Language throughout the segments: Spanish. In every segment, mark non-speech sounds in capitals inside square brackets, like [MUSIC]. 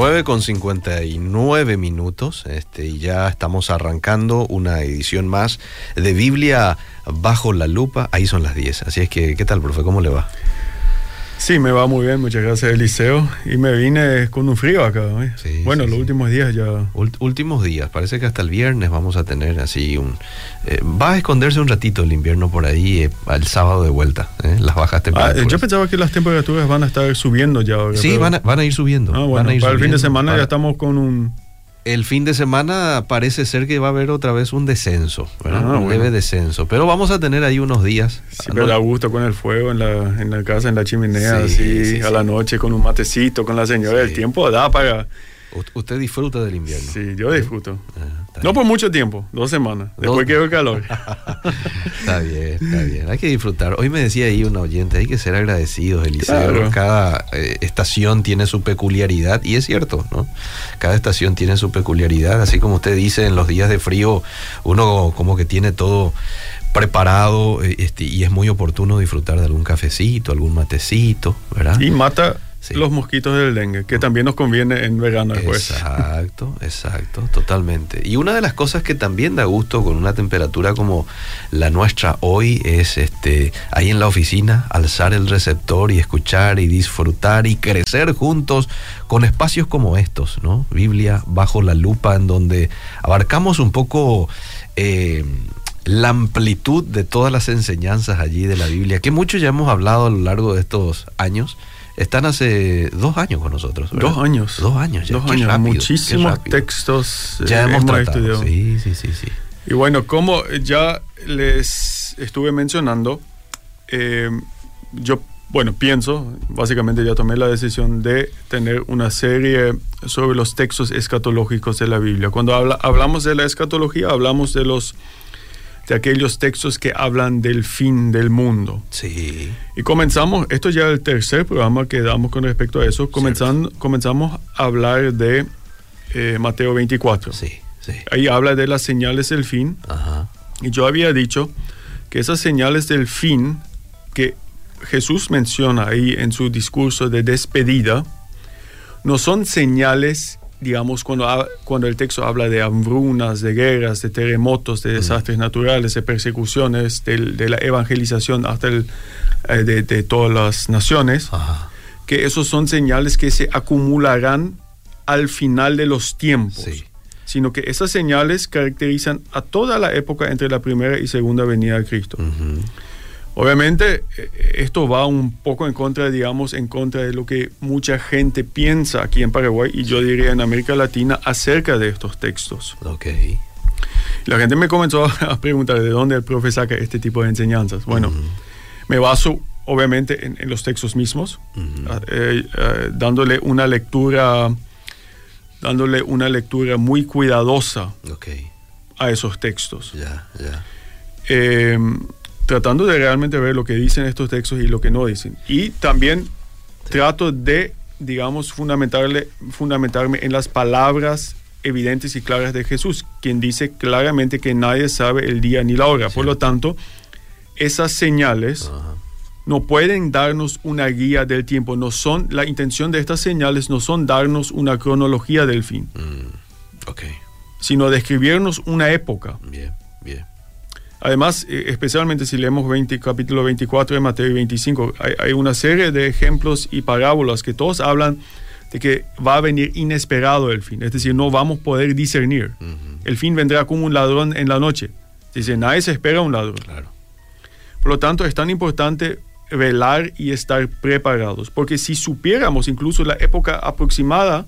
9 con 59 minutos este, y ya estamos arrancando una edición más de Biblia bajo la lupa. Ahí son las 10. Así es que, ¿qué tal, profe? ¿Cómo le va? Sí, me va muy bien, muchas gracias Eliseo. Y me vine con un frío acá. ¿eh? Sí, bueno, sí, los sí. últimos días ya... Ult- últimos días, parece que hasta el viernes vamos a tener así un... eh, va a esconderse un ratito el invierno por ahí, eh, al sábado de vuelta, ¿eh? las bajas Ah, temperaturas. yo pensaba que las temperaturas van a estar subiendo ya ahora. sí, pero- van a, van a ir subiendo. Ah, van bueno, a ir para el fin de semana Para- ya estamos con un... El fin de semana parece ser que va a haber otra vez un descenso, ¿verdad? Ah, un bueno. leve descenso. Pero vamos a tener ahí unos días. Sí, pero da gusto con el fuego en la, en la casa, en la chimenea, Sí, así, sí, a la noche con un matecito, con la señora. El tiempo da para... Usted disfruta del invierno. Sí, yo disfruto. Ah, No por mucho tiempo, dos semanas. Después quedó el calor. [LAUGHS] Está bien, está bien. Hay que disfrutar. Hoy me decía ahí un oyente, hay que ser agradecidos, Eliseo. Claro. Cada eh, estación tiene su peculiaridad y es cierto, ¿no? Cada estación tiene su peculiaridad. Así como usted dice, en los días de frío uno como que tiene todo preparado eh, este, y es muy oportuno disfrutar de algún cafecito, algún matecito, ¿verdad? y mata Sí. los mosquitos del dengue, que también nos conviene en verano después. Exacto, exacto, totalmente. Y una de las cosas que también da gusto con una temperatura como la nuestra hoy es este ahí en la oficina alzar el receptor y escuchar y disfrutar y crecer juntos con espacios como estos, ¿no? Biblia bajo la lupa en donde abarcamos un poco eh, la amplitud de todas las enseñanzas allí de la Biblia, que mucho ya hemos hablado a lo largo de estos años. Están hace dos años con nosotros. ¿verdad? Dos años. Dos años ya. Dos Qué años. rápido, Muchísimos textos. eh, Ya hemos tratado. estudiado. Sí, sí, sí, sí. Y bueno, como ya les estuve mencionando, eh, yo, bueno, pienso, básicamente ya tomé la decisión de tener una serie sobre los textos escatológicos de la Biblia. Cuando habla- hablamos de la escatología, hablamos de los de aquellos textos que hablan del fin del mundo. Sí. Y comenzamos, esto ya es el tercer programa que damos con respecto a eso, comenzando, comenzamos a hablar de eh, Mateo 24. Sí, sí. Ahí habla de las señales del fin. Ajá. Y yo había dicho que esas señales del fin que Jesús menciona ahí en su discurso de despedida, no son señales, digamos, cuando, cuando el texto habla de hambrunas, de guerras, de terremotos, de desastres naturales, de persecuciones, de la evangelización hasta el, eh, de, de todas las naciones, que esos son señales que se acumularán al final de los tiempos Sí. sino que esas señales caracterizan a toda la época entre la primera y segunda venida de Cristo. Ujú. Obviamente, eh, esto va un poco en contra, digamos, en contra de lo que mucha gente piensa aquí en Paraguay y yo diría en América Latina acerca de estos textos. Ok. La gente me comenzó [LAUGHS] a preguntar de dónde el profe saca este tipo de enseñanzas. Bueno, me baso obviamente en, en los textos mismos, eh, eh, dándole una lectura, dándole una lectura muy cuidadosa a esos textos. Ya, ya. Eh, tratando de realmente ver lo que dicen estos textos y lo que no dicen. Y también trato de, digamos, fundamentarle, fundamentarme en las palabras evidentes y claras de Jesús, quien dice claramente que nadie sabe el día ni la hora. Por lo tanto, esas señales Ajá. no pueden darnos una guía del tiempo. No son, la intención de estas señales no son darnos una cronología del fin, Mm, Ok. sino describirnos una época. Bien, bien. Además, eh, especialmente si leemos 20, capítulo 24 de Mateo y 25, hay, hay una serie de ejemplos y parábolas que todos hablan de que va a venir inesperado el fin, es decir, no vamos a poder discernir. El fin vendrá como un ladrón en la noche. Dice, nadie se espera un ladrón. Claro. Por lo tanto, es tan importante velar y estar preparados, porque si supiéramos incluso la época aproximada,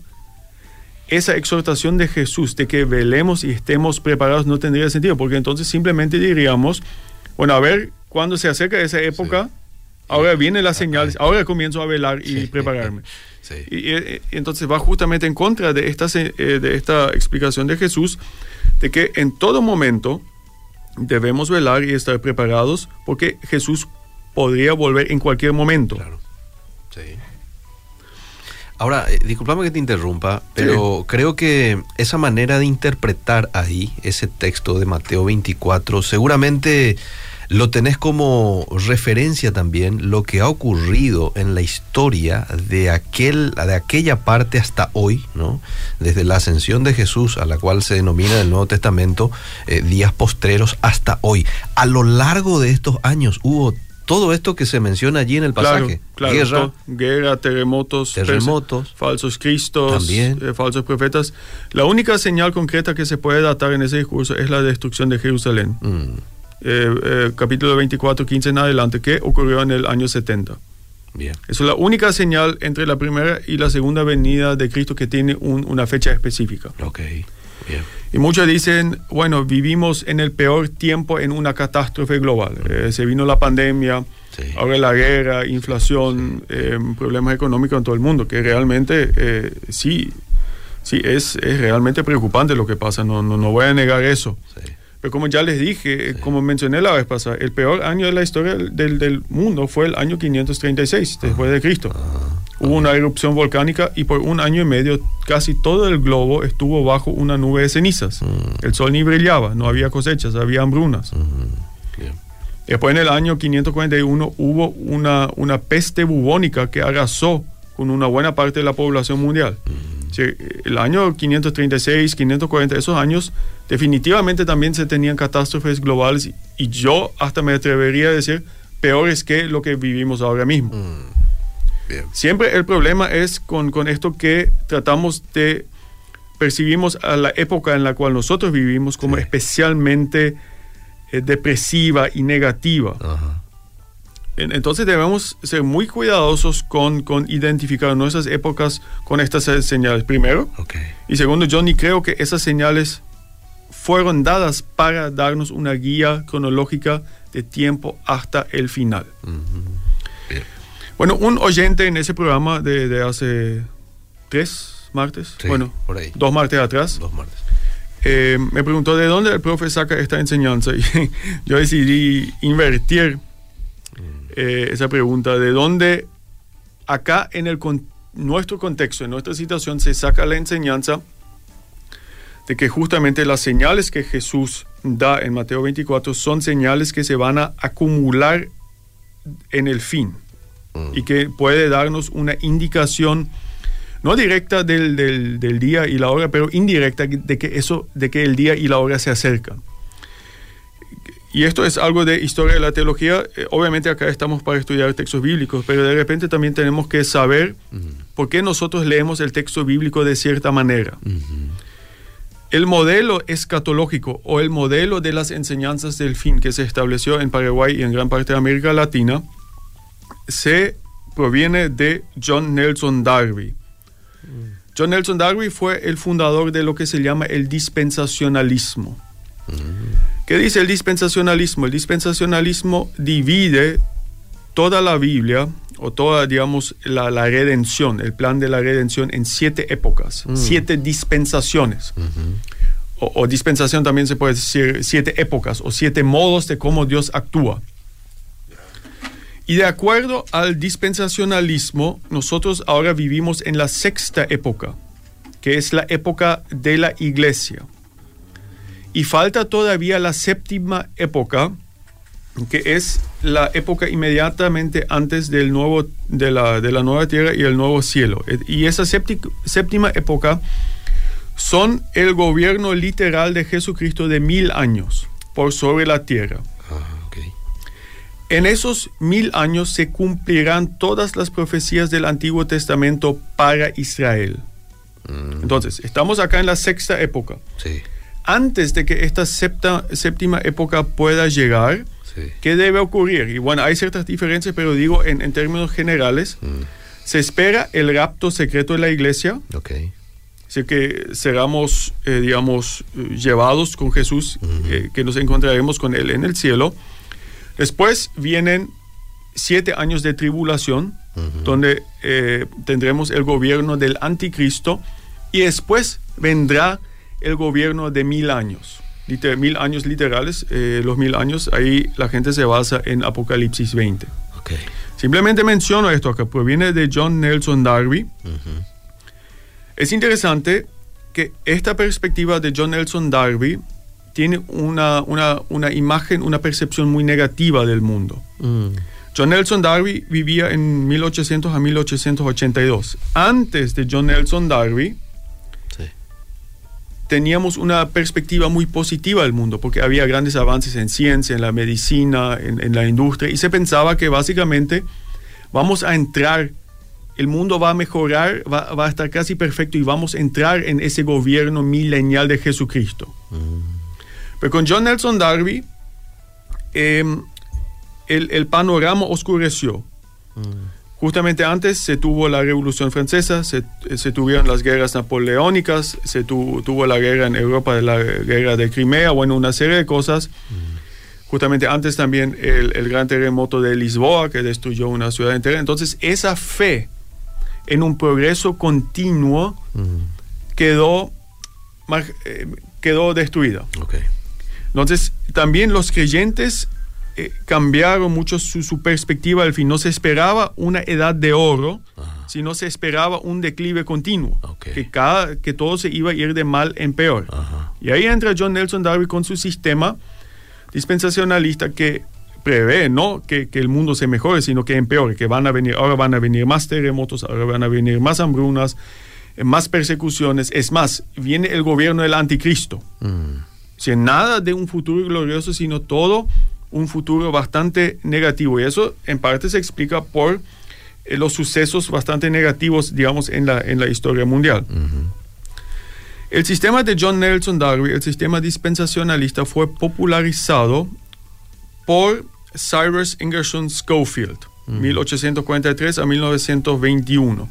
esa exhortación de Jesús de que velemos y estemos preparados no tendría sentido, porque entonces simplemente diríamos, bueno, a ver, cuando se acerca esa época, ahora vienen las señales, ahora comienzo a velar y Sí. prepararme. [LAUGHS] Sí. Y, y- y entonces va justamente en contra de esta, eh, de esta explicación de Jesús, de que en todo momento debemos velar y estar preparados, porque Jesús podría volver en cualquier momento. Claro. Sí. Ahora, eh, discúlpame que te interrumpa, pero creo que esa manera de interpretar ahí ese texto de Mateo 24 seguramente lo tenés como referencia también lo que ha ocurrido en la historia de, aquel, de aquella parte hasta hoy, ¿no? Desde la ascensión de Jesús, a la cual se denomina en el Nuevo Testamento eh, días postreros, hasta hoy. A lo largo de estos años hubo todo esto que se menciona allí en el pasaje. Claro, guerra, guerra, terremotos, terremotos falsos cristos, también. Eh, falsos profetas. La única señal concreta que se puede datar en ese discurso es la destrucción de Jerusalén. Mm, Eh, eh, capítulo 24, 15 en adelante, que ocurrió en el año 70. bien. Esa es la única señal entre la primera y la segunda venida de Cristo que tiene un- una fecha específica. Ok, bien. Y muchos dicen, bueno, vivimos en el peor tiempo en una catástrofe global. Eh, se vino la pandemia, Sí. ahora la guerra, inflación, eh, problemas económicos en todo el mundo, que realmente eh, sí, sí es, es realmente preocupante lo que pasa, no, no, no voy a negar eso. Sí. Pero como ya les dije, eh, como mencioné la vez pasada, el peor año de la historia del, del mundo fue el año 536 después de Cristo. Hubo una erupción volcánica y por un año y medio casi todo el globo estuvo bajo una nube de cenizas. El sol ni brillaba, no había cosechas, había hambrunas. Bien. Después en el año 541 hubo una, una peste bubónica que arrasó con una buena parte de la población mundial. Sea, el año 536, 540, esos años definitivamente también se tenían catástrofes globales y yo hasta me atrevería a decir peores que lo que vivimos ahora mismo. Bien. Siempre el problema es con, con esto que tratamos de percibimos a la época en la cual nosotros vivimos como Sí. especialmente eh, depresiva y negativa. Ajá. Entonces debemos ser muy cuidadosos con, con identificar nuestras épocas con estas señales, primero. Y segundo, yo ni creo que esas señales fueron dadas para darnos una guía cronológica de tiempo hasta el final. Bien. Bueno, un oyente en ese programa de, de hace tres martes, Sí, bueno, por ahí. dos martes atrás, Dos martes. eh, me preguntó de dónde el profe saca esta enseñanza [LAUGHS] y yo decidí invertir eh, esa pregunta, de dónde acá en el con- nuestro contexto, en nuestra situación, se saca la enseñanza de que justamente las señales que Jesús da en Mateo 24 son señales que se van a acumular en el fin y que puede darnos una indicación no directa del, del- del día y la hora, pero indirecta de que eso, de que el día y la hora se acercan. Y esto es algo de historia de la teología. Eh, obviamente acá estamos para estudiar textos bíblicos, pero de repente también tenemos que saber por qué nosotros leemos el texto bíblico de cierta manera. El modelo escatológico o el modelo de las enseñanzas del fin que se estableció en Paraguay y en gran parte de América Latina se proviene de John Nelson Darby. John Nelson Darby fue el fundador de lo que se llama el dispensacionalismo. ¿Qué dice el dispensacionalismo? El dispensacionalismo divide toda la Biblia o toda, digamos, la, la redención, el plan de la redención en siete épocas, siete dispensaciones. o, o dispensación también se puede decir siete épocas o siete modos de cómo Dios actúa. Y de acuerdo al dispensacionalismo, nosotros ahora vivimos en la sexta época, que es la época de la iglesia. Y falta todavía la séptima época, que es la época inmediatamente antes del nuevo, de, la, de la nueva tierra y el nuevo cielo. Y esa sépti- séptima época son el gobierno literal de Jesucristo de mil años por sobre la tierra. En esos mil años se cumplirán todas las profecías del Antiguo Testamento para Israel. Entonces, estamos acá en la sexta época. Sí, Antes de que esta septa- séptima época pueda llegar, sí. ¿qué debe ocurrir? Y bueno, hay ciertas diferencias, pero digo en, en términos generales, se espera el rapto secreto de la iglesia, Ok. Así que seremos, eh, digamos, eh, llevados con Jesús, eh, que nos encontraremos con Él en el cielo. Después vienen siete años de tribulación, donde eh, tendremos el gobierno del anticristo, y después vendrá el gobierno de mil años. Liter- mil años literales, eh, los mil años, ahí la gente se basa en Apocalipsis 20. Ok. Simplemente menciono esto acá, proviene de John Nelson Darby. Es interesante que esta perspectiva de John Nelson Darby tiene una, una, una imagen, una percepción muy negativa del mundo. Mm. John Nelson Darby vivía en 1800 a 1882. Antes de John Nelson Darby, Sí. teníamos una perspectiva muy positiva del mundo, porque había grandes avances en ciencia, en la medicina, en, en la industria, y se pensaba que básicamente vamos a entrar, el mundo va a mejorar, va, va a estar casi perfecto y vamos a entrar en ese gobierno milenial de Jesucristo. Pero con John Nelson Darby, eh, el, el panorama oscureció. Justamente antes se tuvo la Revolución Francesa, se, se tuvieron las guerras napoleónicas, se tu- tuvo la guerra en Europa la guerra de Crimea, bueno, una serie de cosas. Justamente antes también el, el gran terremoto de Lisboa que destruyó una ciudad entera. Entonces esa fe en un progreso continuo Mm. quedó, eh, quedó destruida. Ok. Entonces, también los creyentes eh, cambiaron mucho su, su perspectiva al fin. No se esperaba una edad de oro, Ajá. sino se esperaba un declive continuo. Que, cada, que todo se iba a ir de mal en peor. Ajá. Y ahí entra John Nelson Darby con su sistema dispensacionalista que prevé no que, que el mundo se mejore, sino que empeore, que van a venir, ahora van a venir más terremotos, ahora van a venir más hambrunas, eh, más persecuciones. Es más, viene el gobierno del anticristo. Mm. Sea, nada de un futuro glorioso, sino todo un futuro bastante negativo. Y eso en parte se explica por eh, los sucesos bastante negativos, digamos, en la, en la historia mundial. El sistema de John Nelson Darby, el sistema dispensacionalista, fue popularizado por Cyrus Ingerson Schofield, 1843 a 1921.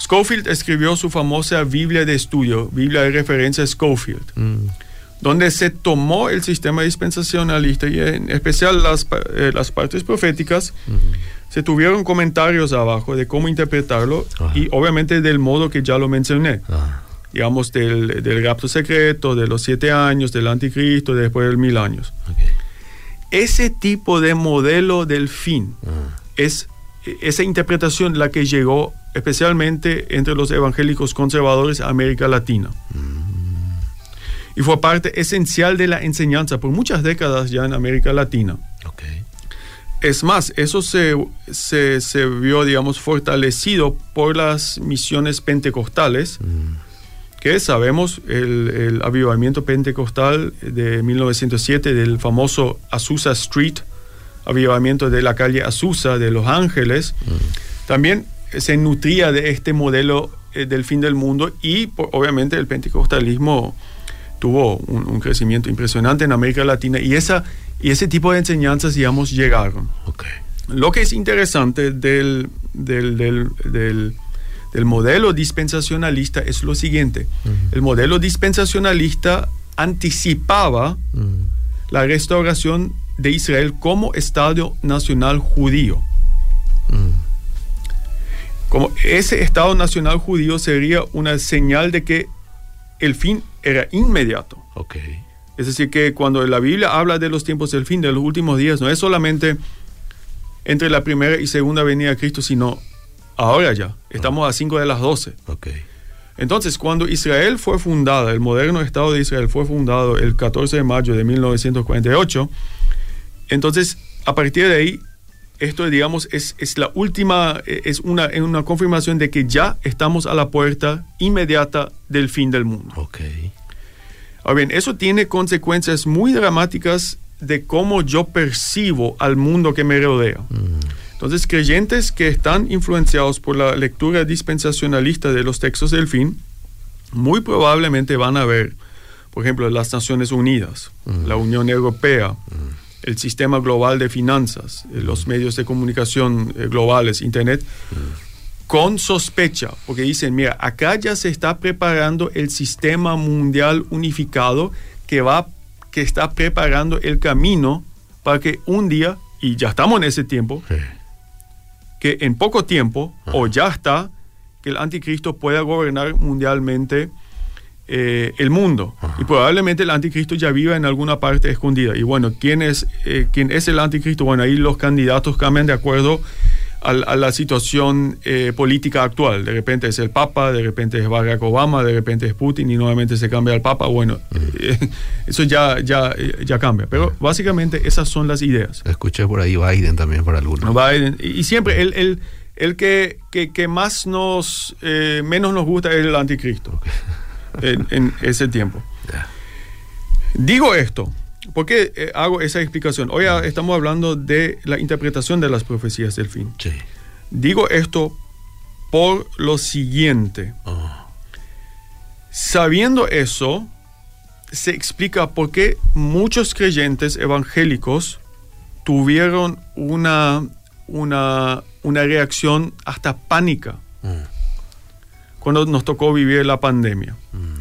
Schofield escribió su famosa Biblia de estudio, Biblia de referencia Schofield. Donde se tomó el sistema dispensacionalista y en especial las, eh, las partes proféticas, se tuvieron comentarios abajo de cómo interpretarlo y obviamente del modo que ya lo mencioné. Digamos, del, del rapto secreto, de los siete años, del anticristo, después del mil años. Ese tipo de modelo del fin es esa interpretación la que llegó especialmente entre los evangélicos conservadores a América Latina. Y fue parte esencial de la enseñanza por muchas décadas ya en América Latina. Ok. Es más, eso se, se, se vio, digamos, fortalecido por las misiones pentecostales, Mm. que sabemos el, el avivamiento pentecostal de 1907 del famoso Azusa Street, avivamiento de la calle Azusa de Los Ángeles, también se nutría de este modelo eh, del fin del mundo y por- obviamente el pentecostalismo tuvo un, un crecimiento impresionante en América Latina y, esa, y ese tipo de enseñanzas, digamos, llegaron. Lo que es interesante del, del, del- del- del modelo dispensacionalista es lo siguiente. El modelo dispensacionalista anticipaba la restauración de Israel como Estado nacional judío. Como ese Estado nacional judío sería una señal de que el fin era inmediato. Ok. Es decir, que cuando la Biblia habla de los tiempos del fin, de los últimos días, no es solamente entre la primera y segunda venida de Cristo, sino ahora ya. Estamos a 5 de las 12. Ok. Entonces, cuando Israel fue fundada, el moderno Estado de Israel fue fundado el 14 de mayo de 1948, entonces, a partir de ahí, esto, digamos, es, es la última, es una, es una confirmación de que ya estamos a la puerta inmediata del fin del mundo. Ok. Ahora bien, eso tiene consecuencias muy dramáticas de cómo yo percibo al mundo que me rodea. Mm. Entonces, creyentes que están influenciados por la lectura dispensacionalista de los textos del fin, muy probablemente van a ver, por ejemplo, las Naciones Unidas, la Unión Europea, el sistema global de finanzas, los medios de comunicación eh, globales, Internet, con sospecha, porque dicen, mira, acá ya se está preparando el sistema mundial unificado que va, que está preparando el camino para que un día, y ya estamos en ese tiempo, Sí. que en poco tiempo, o ya está, que el anticristo pueda gobernar mundialmente eh, el mundo. Y probablemente el anticristo ya viva en alguna parte escondida. Y bueno, ¿quién es, eh, ¿quién es el anticristo? Bueno, ahí los candidatos cambian de acuerdo a, la situación eh, política actual. De repente es el Papa, de repente es Barack Obama, de repente es Putin y nuevamente se cambia el Papa. Bueno, eh, [LAUGHS] eso ya, ya, ya cambia. Pero básicamente esas son las ideas. Escuché por ahí Biden también por algunos. Biden, y, siempre el, el, el que, que, más nos, eh, menos nos gusta es el anticristo en, ese tiempo. Digo esto ¿Por qué eh, hago esa explicación? Hoy estamos hablando de la interpretación de las profecías del fin. Sí. Digo esto por lo siguiente. Oh. Sabiendo eso, se explica por qué muchos creyentes evangélicos tuvieron una, una, una reacción hasta pánica mm. cuando nos tocó vivir la pandemia. Mm.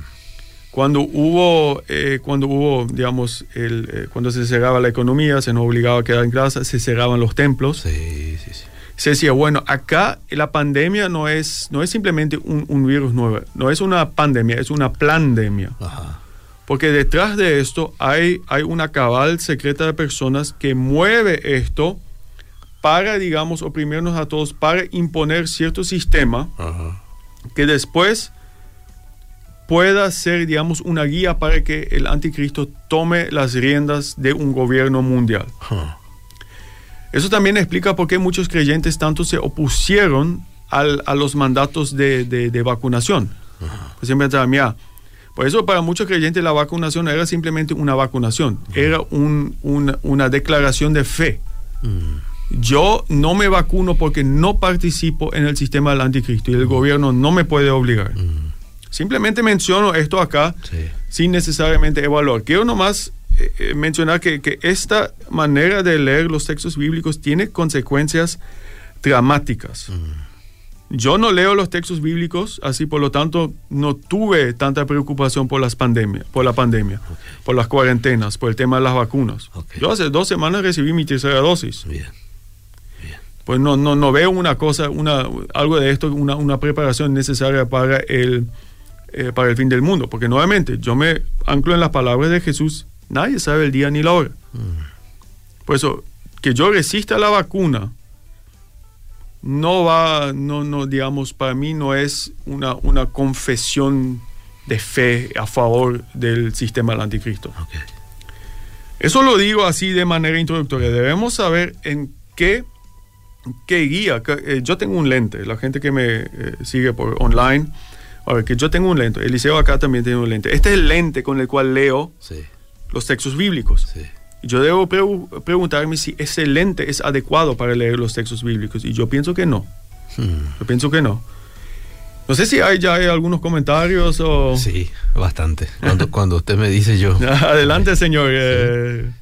Cuando hubo, eh, cuando hubo, digamos, el, eh, cuando se cerraba la economía, se nos obligaba a quedar en casa, se cerraban los templos. Sí, sí, sí. Se decía, bueno, acá la pandemia no es, no es simplemente un, virus nuevo, no es una pandemia, es una pandemia. Porque detrás de esto hay, hay una cabal secreta de personas que mueve esto para, digamos, oprimirnos a todos, para imponer cierto sistema que después pueda ser, digamos, una guía para que el anticristo tome las riendas de un gobierno mundial. Eso también explica por qué muchos creyentes tanto se opusieron a los mandatos de, vacunación. Pues siempre mira, por eso para muchos creyentes la vacunación era simplemente una vacunación, era una, declaración de fe. Mm. Yo no me vacuno porque no participo en el sistema del anticristo y el gobierno no me puede obligar. Simplemente menciono esto acá sin necesariamente evaluar. Quiero nomás eh, eh, mencionar que, esta manera de leer los textos bíblicos tiene consecuencias dramáticas. Mm. Yo no leo los textos bíblicos, así por lo tanto no tuve tanta preocupación por las pandemias, por la pandemia, por las cuarentenas, por el tema de las vacunas. Yo hace dos semanas recibí mi tercera dosis. Bien. Pues no, no, no veo una cosa, una, algo de esto, una, una preparación necesaria para el eh, para el fin del mundo. Porque nuevamente, yo me anclo en las palabras de Jesús, nadie sabe el día ni la hora. Mm. Por eso, que yo resista la vacuna, no va, no, no, digamos, para mí no es una, una confesión de fe a favor del sistema del anticristo. Eso lo digo así de manera introductoria. Debemos saber en qué, qué guía. Eh, yo tengo un lente, la gente que me eh, sigue por online a ver, que yo tengo un lente, Eliseo acá también tiene un lente. Este es el lente con el cual leo los textos bíblicos. Y yo debo preguntarme si ese lente es adecuado para leer los textos bíblicos. Y yo pienso que no. Hmm. Yo pienso que no. No sé si hay ya hay algunos comentarios o... Sí, bastante. Cuando, [LAUGHS] cuando usted me dice yo... Adelante, [LAUGHS] señor.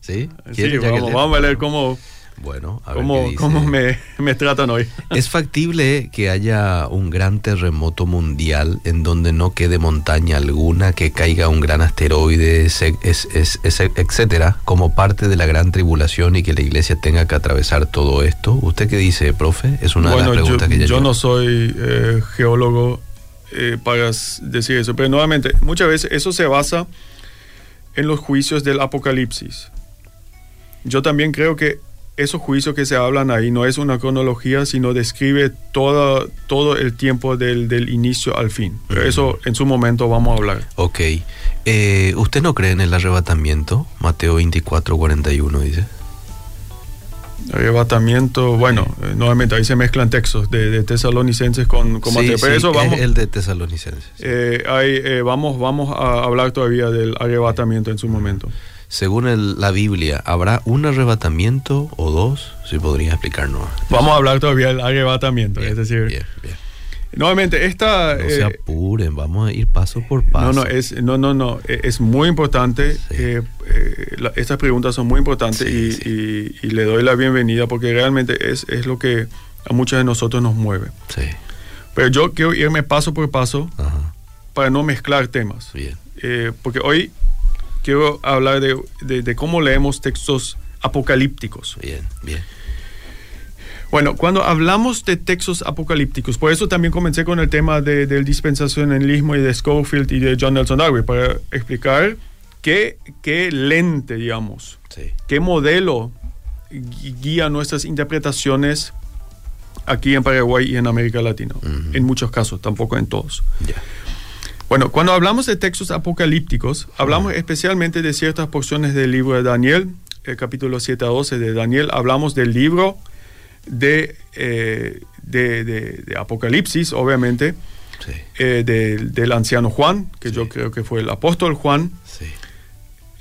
Sí, ¿Sí? vamos, vamos, a leer cómo, bueno, a ¿Cómo, ¿cómo me, me, tratan hoy? [LAUGHS] ¿Es factible que haya un gran terremoto mundial en donde no quede montaña alguna, que caiga un gran asteroide, es, es, etcétera, como parte de la gran tribulación y que la iglesia tenga que atravesar todo esto? ¿Usted qué dice, profe? Es una de las preguntas yo, que yo no soy eh, geólogo eh, para decir eso, pero nuevamente, muchas veces eso se basa en los juicios del Apocalipsis. Yo también creo que esos juicios que se hablan ahí no es una cronología, sino describe todo, todo el tiempo del, inicio al fin. Pero eso en su momento vamos a hablar. Ok. Eh, ¿Usted no cree en el arrebatamiento? Mateo 24, 41 dice. Arrebatamiento, bueno, eh, nuevamente ahí se mezclan textos de, tesalonicenses con, con Mateo. Pero eso vamos. El de tesalonicenses. Eh, ahí, vamos, vamos a hablar todavía del arrebatamiento en su momento según la Biblia, ¿habrá un arrebatamiento o dos? Si podría explicarnos. Vamos a hablar todavía del arrebatamiento, es decir... Bien, bien. Nuevamente, esta... No se eh, apuren, vamos a ir paso por paso. No, no, es, no, no, no, e, es muy importante. Eh, eh, estas preguntas son muy importantes y, le doy la bienvenida porque realmente es, es lo que a muchos de nosotros nos mueve. Sí. Pero yo quiero irme paso por paso para no mezclar temas. Bien. porque hoy quiero hablar de, cómo leemos textos apocalípticos. Bien, bien. Bueno, cuando hablamos de textos apocalípticos, por eso también comencé con el tema del dispensacionalismo y de Schofield y de John Nelson Darby, para explicar qué, qué lente, digamos, qué modelo guía nuestras interpretaciones aquí en Paraguay y en América Latina. En muchos casos, tampoco en todos. Bueno, cuando hablamos de textos apocalípticos, hablamos especialmente de ciertas porciones del libro de Daniel, el capítulo 7 a 12 de Daniel, hablamos del libro de, eh, de, Apocalipsis, obviamente, eh, del anciano Juan, que yo creo que fue el apóstol Juan.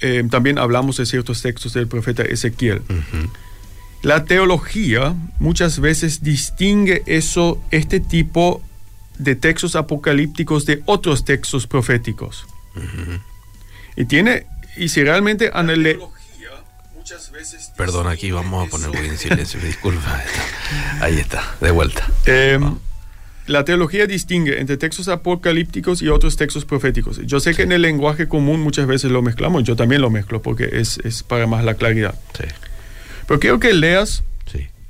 Eh, también hablamos de ciertos textos del profeta Ezequiel. La teología muchas veces distingue eso, este tipo de textos apocalípticos de otros textos proféticos. Y tiene, y si realmente Perdón, aquí vamos a ponerlo en silencio, [LAUGHS] disculpa. Ahí está, de vuelta. Em, la teología distingue entre textos apocalípticos y otros textos proféticos. Yo sé que en el lenguaje común muchas veces lo mezclamos, yo también lo mezclo porque es, para más la claridad. Pero quiero que leas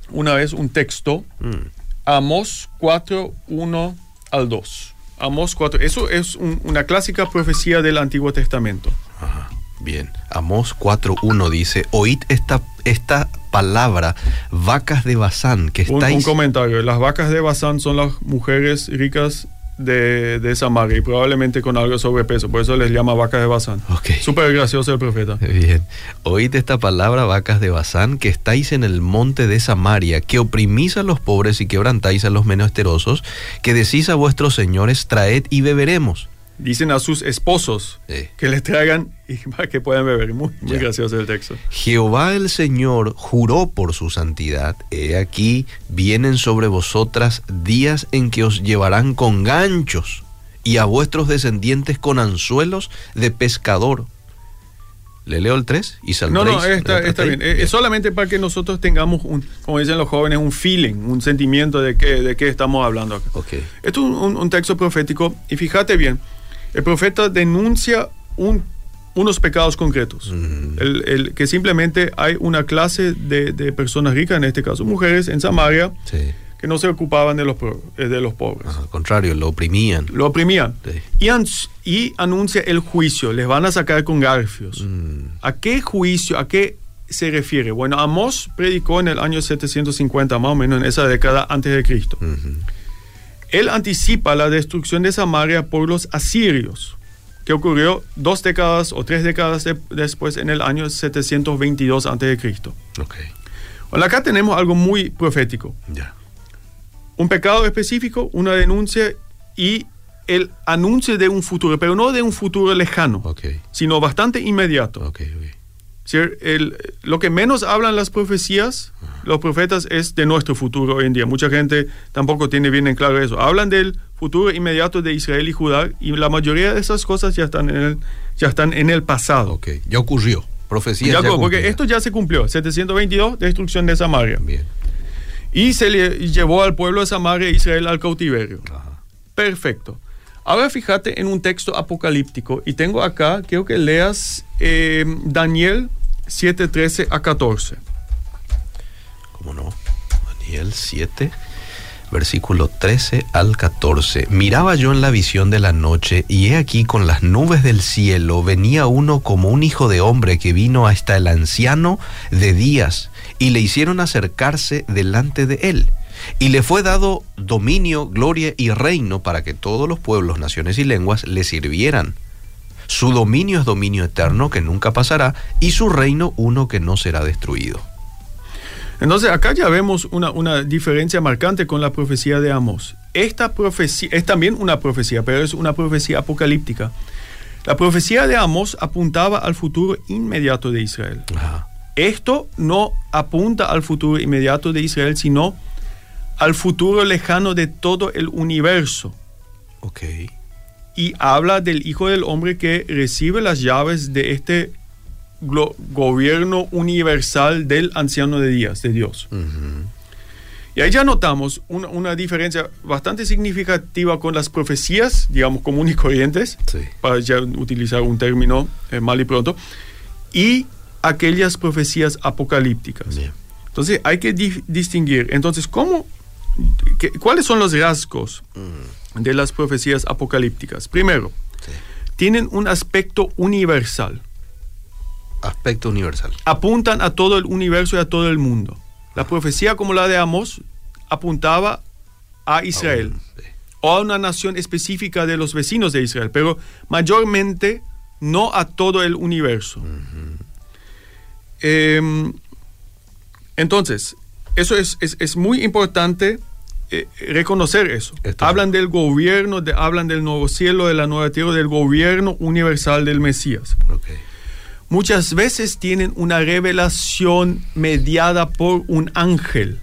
una vez un texto, mm. Amos 4, 1 al 2. Amos 4, eso es una clásica profecía del Antiguo Testamento. Ajá. Bien, Amos 4.1 dice, oíd esta, esta palabra, vacas de Bazán, que estáis... Un, comentario, las vacas de Bazán son las mujeres ricas de, de Samaria y probablemente con algo de sobrepeso, por eso les llama vacas de Bazán. Okay. Súper gracioso el profeta. Bien, oíd esta palabra, vacas de Bazán, que estáis en el monte de Samaria, que oprimís a los pobres y quebrantáis a los menesterosos, que decís a vuestros señores, traed y beberemos dicen a sus esposos que les traigan y [LAUGHS] para que puedan beber. Muy, muy gracioso el texto. Jehová el Señor juró por su santidad. He aquí vienen sobre vosotras días en que os llevarán con ganchos y a vuestros descendientes con anzuelos de pescador. ¿Le leo el 3 y No, no, está, bien. Es solamente para que nosotros tengamos, un, como dicen los jóvenes, un feeling, un sentimiento de qué, de qué estamos hablando acá. Okay. Esto es un texto profético y fíjate bien, el profeta denuncia unos pecados concretos, el, que simplemente hay una clase de, personas ricas, en este caso mujeres, en Samaria, que no se ocupaban de los, eh, de los pobres. al contrario, lo oprimían. Lo oprimían. Y, y, anuncia el juicio, les van a sacar con garfios. Mm. ¿A qué juicio, a qué se refiere? Bueno, Amós predicó en el año 750, más o menos en esa década antes de Cristo él anticipa la destrucción de Samaria por los asirios, que ocurrió dos décadas o tres décadas después en el año 722 a.C. Okay. Bueno, acá tenemos algo muy profético. Un pecado específico, una denuncia y el anuncio de un futuro, pero no de un futuro lejano, sino bastante inmediato lo que menos hablan las profecías, los profetas, es de nuestro futuro hoy en día. Mucha gente tampoco tiene bien en claro eso. Hablan del futuro inmediato de Israel y Judá y la mayoría de esas cosas ya están en el, ya están en el pasado. Okay. Ya ocurrió. Profecía. Ya, porque esto ya se cumplió. 722, destrucción de Samaria. Bien. Y se le llevó al pueblo de Samaria e Israel al cautiverio. Perfecto. Ahora fíjate en un texto apocalíptico y tengo acá, quiero que leas eh, Daniel 7, 13 a 14. ¿Cómo no? Daniel 7, versículo 13 al 14. Miraba yo en la visión de la noche y he aquí con las nubes del cielo venía uno como un hijo de hombre que vino hasta el anciano de días y le hicieron acercarse delante de él y le fue dado dominio, gloria y reino para que todos los pueblos, naciones y lenguas le sirvieran. Su dominio es dominio eterno que nunca pasará y su reino uno que no será destruido. Entonces acá ya vemos una, diferencia marcante con la profecía de Amos. Esta profecía es también una profecía, pero es una profecía apocalíptica. La profecía de Amos apuntaba al futuro inmediato de Israel. Esto no apunta al futuro inmediato de Israel, sino al futuro lejano de todo el universo. Ok. Y habla del Hijo del Hombre que recibe las llaves de este gobierno universal del anciano de días, de Dios. Y ahí ya notamos una, diferencia bastante significativa con las profecías, digamos, comunes y corrientes, para ya utilizar un término eh, mal y pronto, y aquellas profecías apocalípticas. Entonces hay que distinguir. Entonces, ¿cómo ¿Cuáles son los rasgos mm. de las profecías apocalípticas? Primero, tienen un aspecto universal. Aspecto universal. Apuntan a todo el universo y a todo el mundo. La profecía como la de Amos apuntaba a Israel Aún, sí. o a una nación específica de los vecinos de Israel, pero mayormente no a todo el universo. Em, entonces, eso es, es- es muy importante eh, reconocer eso. Esto- hablan del gobierno, de- hablan del nuevo cielo, de la nueva tierra, del gobierno universal del Mesías. Muchas veces tienen una revelación mediada por un ángel.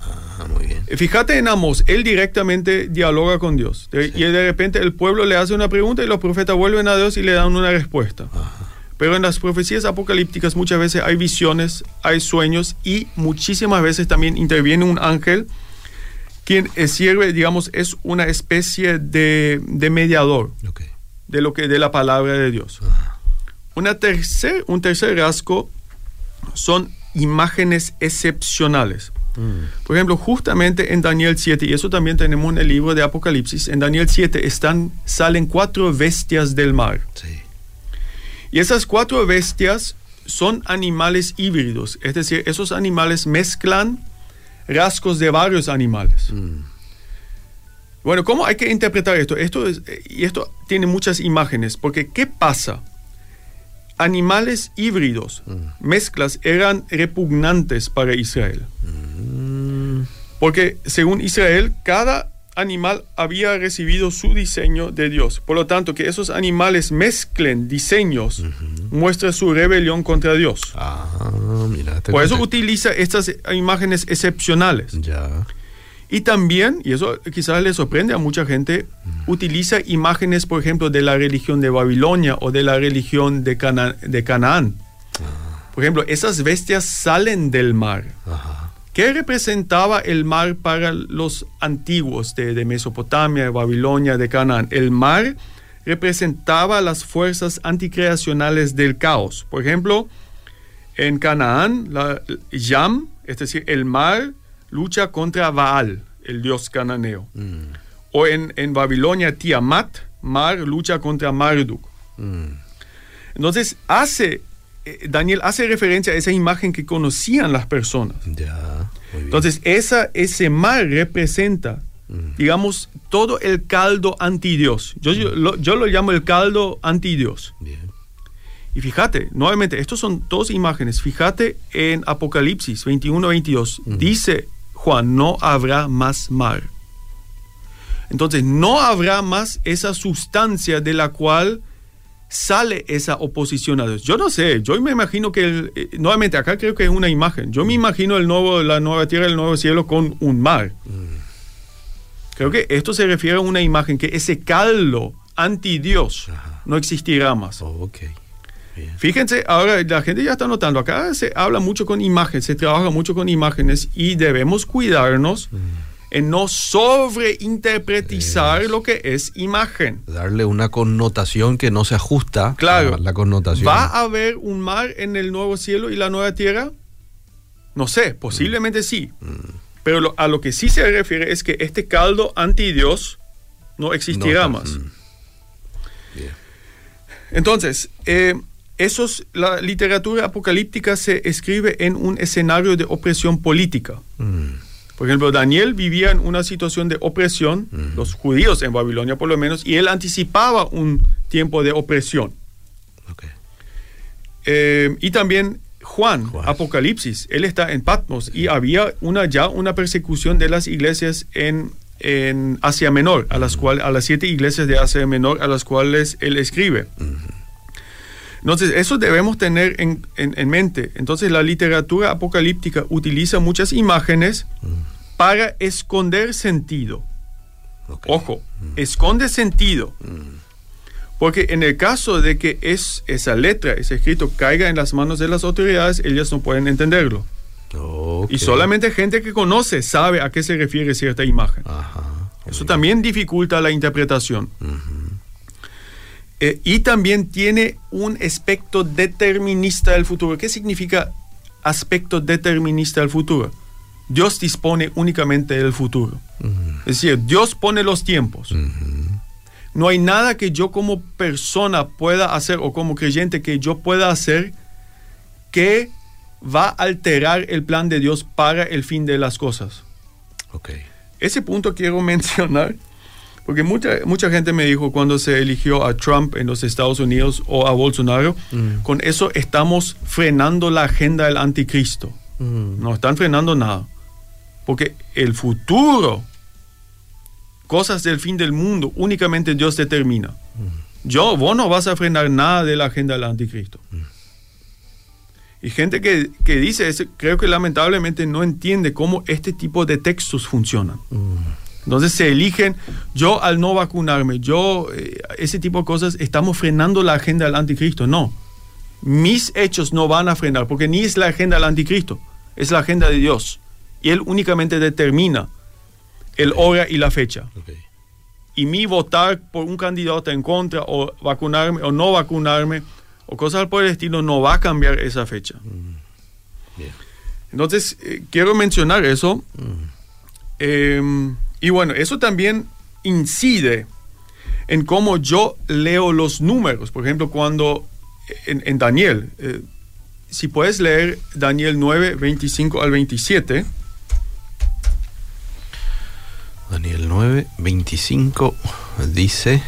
Ah, muy bien. Fíjate en Amos, él directamente dialoga con Dios. Y de repente el pueblo le hace una pregunta y los profetas vuelven a Dios y le dan una respuesta. Pero en las profecías apocalípticas muchas veces hay visiones, hay sueños y muchísimas veces también interviene un ángel quien sirve, digamos, es una especie de, de mediador Ok. de lo que de la palabra de Dios. Una tercer, un tercer rasgo son imágenes excepcionales. Por ejemplo, justamente en Daniel 7, y eso también tenemos en el libro de Apocalipsis, en Daniel 7 están, salen cuatro bestias del mar. Sí. Y esas cuatro bestias son animales híbridos, es decir, esos animales mezclan rasgos de varios animales. Mm. Bueno, ¿cómo hay que interpretar esto? Esto es- eh, y esto tiene muchas imágenes, porque ¿qué pasa? Animales híbridos, mezclas, eran repugnantes para Israel. Mm. Porque según Israel, cada animal había recibido su diseño de Dios. Por lo tanto, que esos animales mezclen diseños muestra su rebelión contra Dios. Ah, mira. Por eso utiliza estas imágenes excepcionales. Ya. Y también, y eso quizás le sorprende a mucha gente, utiliza imágenes, por ejemplo, de la religión de Babilonia o de la religión de, Cana- de Canaán. Por ejemplo, esas bestias salen del mar. Ajá. ¿Qué representaba el mar para los antiguos de, de Mesopotamia, de Babilonia, de Canaán? El mar representaba las fuerzas anticreacionales del caos. Por ejemplo, en Canaán, la Yam, es decir, el mar, lucha contra Baal, el dios cananeo. Mm. O en, en Babilonia, Tiamat, mar, lucha contra Marduk. Mm. Entonces, hace, Daniel hace referencia a esa imagen que conocían las personas. Ya. Entonces, esa, ese mar representa, digamos, todo el caldo anti-Dios. Yo, yo, lo, yo lo llamo el caldo anti-Dios. Bien. Y fíjate, nuevamente, estos son dos imágenes. Fíjate en Apocalipsis 21-22. Dice Juan, no habrá más mar. Entonces, no habrá más esa sustancia de la cual sale esa oposición a Dios. Yo no sé, yo me imagino que, el- eh, nuevamente, acá creo que es una imagen. Yo me imagino el nuevo, la nueva tierra, el nuevo cielo con un mar. Creo que esto se refiere a una imagen, que ese caldo anti-Dios Ajá. no existirá más. Oh, ok. Bien. Fíjense, ahora la gente ya está notando, acá se habla mucho con imágenes, se trabaja mucho con imágenes y debemos cuidarnos en no sobreinterpretizar lo que es imagen. Darle una connotación que no se ajusta Claro. a la connotación. ¿Va a haber un mar en el nuevo cielo y la nueva tierra? No sé, posiblemente sí. Pero lo- a lo que sí se refiere es que este caldo anti-Dios no existirá No, más. mm. Bien. Entonces, eh, esos, la literatura apocalíptica se escribe en un escenario de opresión política. Mm. Por ejemplo, Daniel vivía en una situación de opresión, los judíos en Babilonia por lo menos, y él anticipaba un tiempo de opresión. Eh, y también Juan, Juan. Apocalipsis, él está en Patmos y había una, ya una persecución de las iglesias en, en Asia Menor, a las, cual, a las siete iglesias de Asia Menor a las cuales él escribe. Entonces, eso debemos tener en, en- en mente. Entonces, la literatura apocalíptica utiliza muchas imágenes para esconder sentido. ok. Ojo, esconde sentido. Porque en el caso de que es, esa letra, ese escrito, caiga en las manos de las autoridades, ellas no pueden entenderlo. Ok. Y solamente gente que conoce sabe a qué se refiere cierta imagen. Ajá. Eso también dificulta la interpretación. Eh, y también tiene un aspecto determinista del futuro. ¿Qué significa aspecto determinista del futuro? Dios dispone únicamente del futuro. Es decir, Dios pone los tiempos. No hay nada que yo como persona pueda hacer o como creyente que yo pueda hacer que va a alterar el plan de Dios para el fin de las cosas. Ok. Ese punto quiero [LAUGHS] mencionar, porque mucha, mucha gente me dijo cuando se eligió a Trump en los Estados Unidos o a Bolsonaro, Mm. con eso estamos frenando la agenda del anticristo. Mm. No están frenando nada. Porque el futuro, cosas del fin del mundo, únicamente Dios determina. Yo, vos no vas a frenar nada de la agenda del anticristo. Y gente que, que dice eso, creo que lamentablemente no entiende cómo este tipo de textos funcionan. Entonces se eligen, yo al no vacunarme, yo, eh, ese tipo de cosas, estamos frenando la agenda del anticristo. No, mis hechos no van a frenar, porque ni es la agenda del anticristo, es la agenda de Dios. Y Él únicamente determina el hora y la fecha. Y mi votar por un candidato en contra, o vacunarme o no vacunarme, o cosas por el estilo, no va a cambiar esa fecha. Bien. Entonces, eh, quiero mencionar eso. Eh, y bueno, eso también incide en cómo yo leo los números. Por ejemplo, cuando en, en Daniel, eh, si puedes leer Daniel 9, 25 al 27. Daniel 9, 25 dice,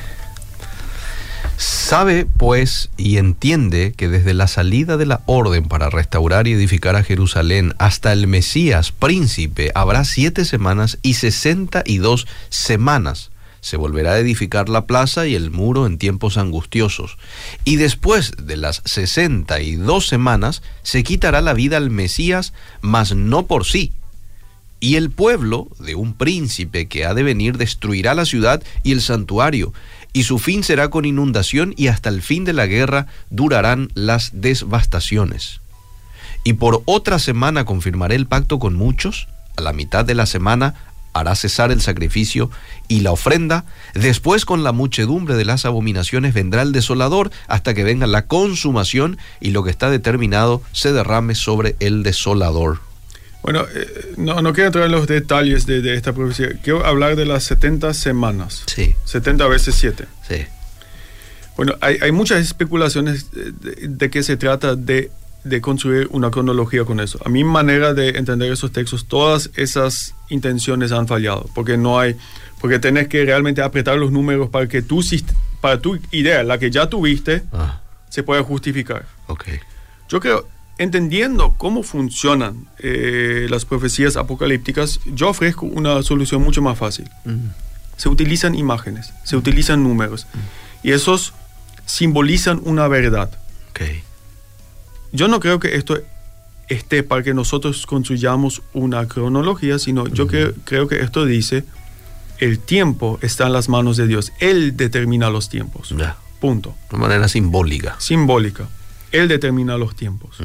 sabe pues y entiende que desde la salida de la orden para restaurar y edificar a Jerusalén hasta el Mesías príncipe habrá siete semanas y sesenta y dos semanas. Se volverá a edificar la plaza y el muro en tiempos angustiosos. Y después de las sesenta y dos semanas se quitará la vida al Mesías, mas no por sí, y el pueblo de un príncipe que ha de venir destruirá la ciudad y el santuario, y su fin será con inundación y hasta el fin de la guerra durarán las devastaciones. Y por otra semana confirmaré el pacto con muchos, a la mitad de la semana hará cesar el sacrificio y la ofrenda, después con la muchedumbre de las abominaciones vendrá el desolador hasta que venga la consumación y lo que está determinado se derrame sobre el desolador. Bueno, eh, no, no quiero entrar en los detalles de, de esta profecía. Quiero hablar de las 70 semanas. Sí, 70 veces 7. sí. Bueno, hay, hay muchas especulaciones de, de- que se trata de, de construir una cronología con eso. A mi manera de entender esos textos, todas esas intenciones han fallado, porque no hay, porque tenés que realmente apretar los números para que tu, para tu idea, la que ya tuviste, Ah, se pueda justificar. ok. Yo creo, entendiendo cómo funcionan eh, las profecías apocalípticas, yo ofrezco una solución mucho más fácil. Mm, Se utilizan imágenes, se utilizan números, y esos simbolizan una verdad. ok. Yo no creo que esto esté para que nosotros construyamos una cronología, sino yo cre- creo que esto dice, el tiempo está en las manos de Dios. Él determina los tiempos. Ya. Punto. De manera simbólica. Simbólica. Él determina los tiempos.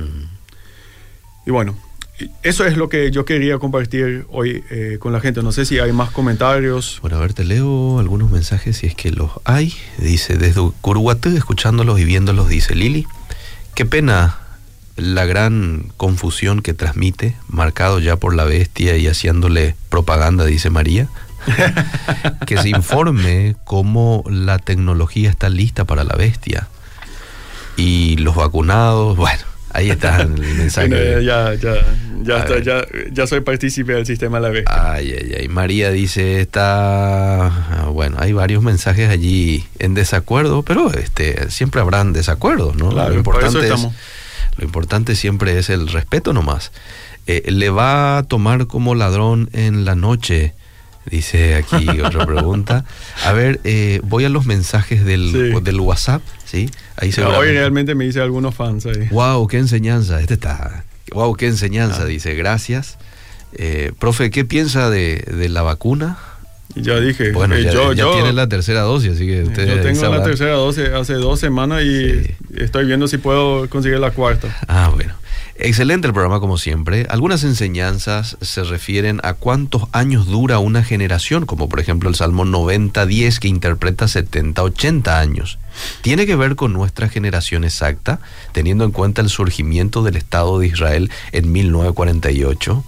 Y bueno, eso es lo que yo quería compartir hoy eh, con la gente. No sé si hay más comentarios. Bueno, a ver, te leo algunos mensajes si es que los hay. Dice, desde Curuguatú, escuchándolos y viéndolos, dice Lili, qué pena la gran confusión que transmite, marcado ya por la bestia y haciéndole propaganda, dice María. [LAUGHS] que se informe cómo la tecnología está lista para la bestia. Y los vacunados, bueno, ahí está el [LAUGHS] mensaje. Bueno, ya, ya, ya, está, ya, ya soy partícipe del sistema a la vez. Ay, ay, ay. María dice, está... ah, Bueno, hay varios mensajes allí en desacuerdo, pero este siempre habrán desacuerdos, ¿no? Claro, lo, importante es, lo importante siempre es el respeto nomás. Eh, ¿Le va a tomar como ladrón en la noche? Dice aquí [LAUGHS] otra pregunta. A ver, eh, voy a los mensajes del, Sí. del WhatsApp, ¿sí? Ahí Hoy seguramente- realmente me dice algunos fans ahí. Wow, qué enseñanza. Este está. Wow, qué enseñanza. Ah. Dice, gracias. Eh, profe, ¿qué piensa de, de la vacuna? Ya dije, Bueno, eh, ya, yo, ya yo, tiene la tercera dosis, así que usted yo tengo la tercera dosis hace dos semanas y Sí. estoy viendo si puedo conseguir la cuarta. Ah, bueno. Excelente el programa como siempre. Algunas enseñanzas se refieren a cuántos años dura una generación, como por ejemplo el Salmo 90-10 que interpreta 70-80 años. ¿Tiene que ver con nuestra generación exacta, teniendo en cuenta el surgimiento del Estado de Israel en 1948?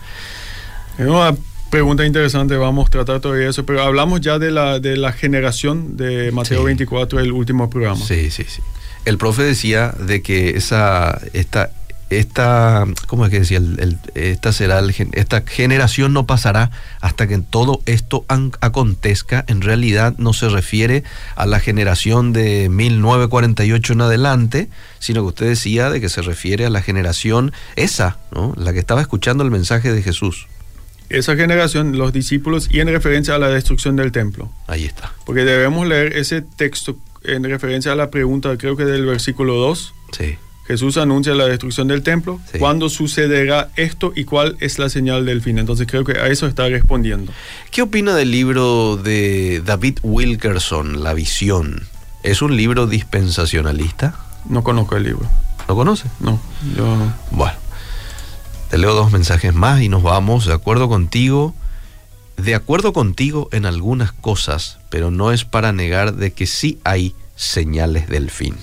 Es una pregunta interesante, vamos a tratar todavía eso, pero hablamos ya de la, de la generación de Mateo Sí. 24, el último programa. Sí, sí, sí. El profe decía de que esa, esta esta, ¿cómo es que decía? El, el- esta será el esta generación no pasará hasta que todo esto an- acontezca. En realidad no se refiere a la generación de 1948 en adelante, sino que usted decía de que se refiere a la generación esa, ¿no? La que estaba escuchando el mensaje de Jesús. Esa generación, los discípulos, y en referencia a la destrucción del templo. Ahí está. Porque debemos leer ese texto en referencia a la pregunta, creo que del versículo 2. Sí. Jesús anuncia la destrucción del templo. Sí. ¿Cuándo sucederá esto y cuál es la señal del fin? Entonces creo que a eso está respondiendo. ¿Qué opina del libro de David Wilkerson, La visión? ¿Es un libro dispensacionalista? No conozco el libro. ¿Lo conoce? No, yo no. Bueno, te leo dos mensajes más y nos vamos. De acuerdo contigo, de acuerdo contigo en algunas cosas, pero no es para negar de que sí hay señales del fin.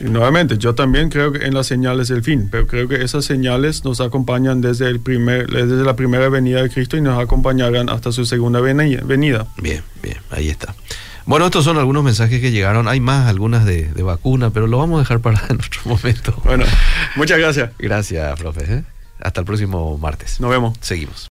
Y nuevamente, yo también creo que en las señales del fin, pero creo que esas señales nos acompañan desde, el primer, desde la primera venida de Cristo y nos acompañarán hasta su segunda veni- venida. Bien, bien, ahí está. Bueno, estos son algunos mensajes que llegaron. Hay más, algunas de, de vacuna, pero lo vamos a dejar para [LAUGHS] en otro momento. Bueno, muchas gracias. Gracias, profe. ¿eh? Hasta el próximo martes. Nos vemos. Seguimos.